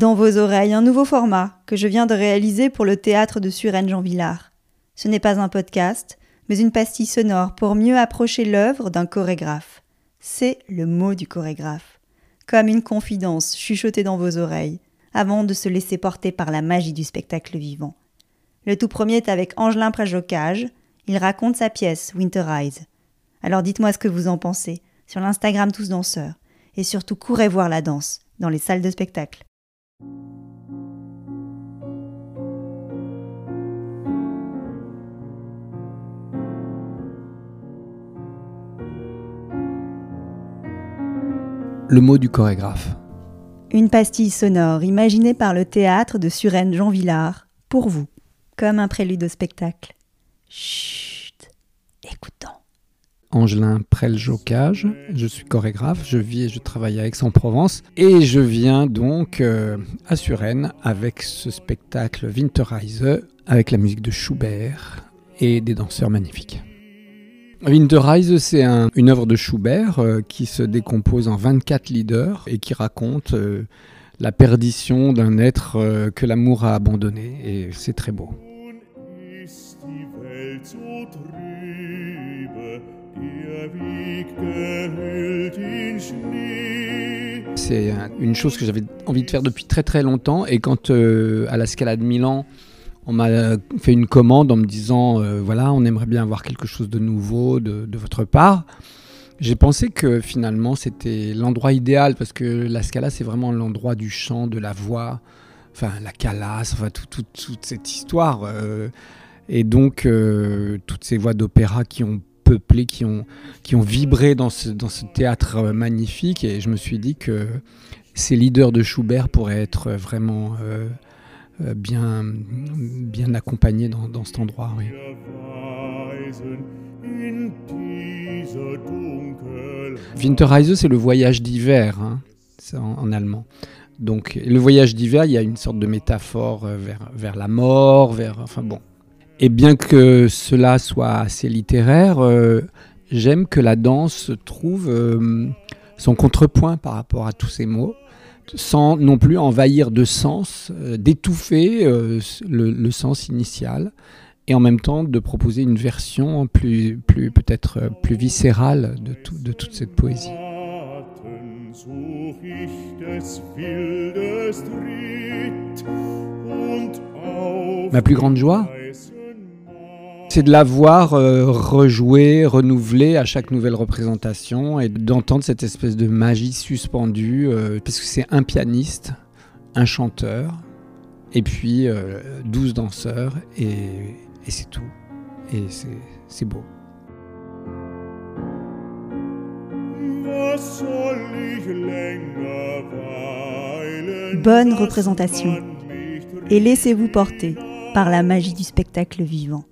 Dans vos oreilles, un nouveau format que je viens de réaliser pour le théâtre de Suresnes Jean Villard. Ce n'est pas un podcast, mais une pastille sonore pour mieux approcher l'œuvre d'un chorégraphe. C'est le mot du chorégraphe. Comme une confidence chuchotée dans vos oreilles, avant de se laisser porter par la magie du spectacle vivant. Le tout premier est avec Angelin Prajocage. Il raconte sa pièce Winter Eyes. Alors dites-moi ce que vous en pensez sur l'Instagram Tous Danseurs. Et surtout courez voir la danse dans les salles de spectacle. Le mot du chorégraphe. Une pastille sonore imaginée par le théâtre de Suresnes Jean Villard, pour vous, comme un prélude au spectacle. Chut, écoutons. Angelin Preljocage, je suis chorégraphe, je vis et je travaille à Aix-en-Provence et je viens donc euh, à Suresnes avec ce spectacle Winterreise avec la musique de Schubert et des danseurs magnifiques. Winterreise, c'est une œuvre de Schubert euh, qui se décompose en 24 leaders et qui raconte euh, la perdition d'un être que l'amour a abandonné et c'est très beau. C'est une chose que j'avais envie de faire depuis très très longtemps et quand euh, à la Scala de Milan, on m'a fait une commande en me disant euh, voilà, on aimerait bien avoir quelque chose de nouveau de, votre part. J'ai pensé que finalement c'était l'endroit idéal parce que la Scala c'est vraiment l'endroit du chant, de la voix, enfin la calasse, enfin toute cette histoire. Euh, et donc toutes ces voix d'opéra qui ont peuplés qui ont, qui ont vibré dans ce, dans ce théâtre euh, magnifique. Et je me suis dit que ces leaders de Schubert pourraient être vraiment euh, euh, bien, bien accompagnés dans, dans cet endroit. Oui. Winterreise, c'est le voyage d'hiver hein, en, allemand. Donc, le voyage d'hiver, il y a une sorte de métaphore vers, vers la mort, vers. Enfin bon, et bien que cela soit assez littéraire, euh, j'aime que la danse trouve euh, son contrepoint par rapport à tous ces mots, sans non plus envahir de sens, euh, d'étouffer le, sens initial, et en même temps de proposer une version plus, peut-être plus viscérale de toute cette poésie. Ma plus grande joie c'est de la voir euh, rejouer, renouveler à chaque nouvelle représentation et d'entendre cette espèce de magie suspendue, euh, parce que c'est un pianiste, un chanteur, et puis euh, douze danseurs, et, et c'est tout. Et c'est beau. Bonne représentation. Et laissez-vous porter par la magie du spectacle vivant.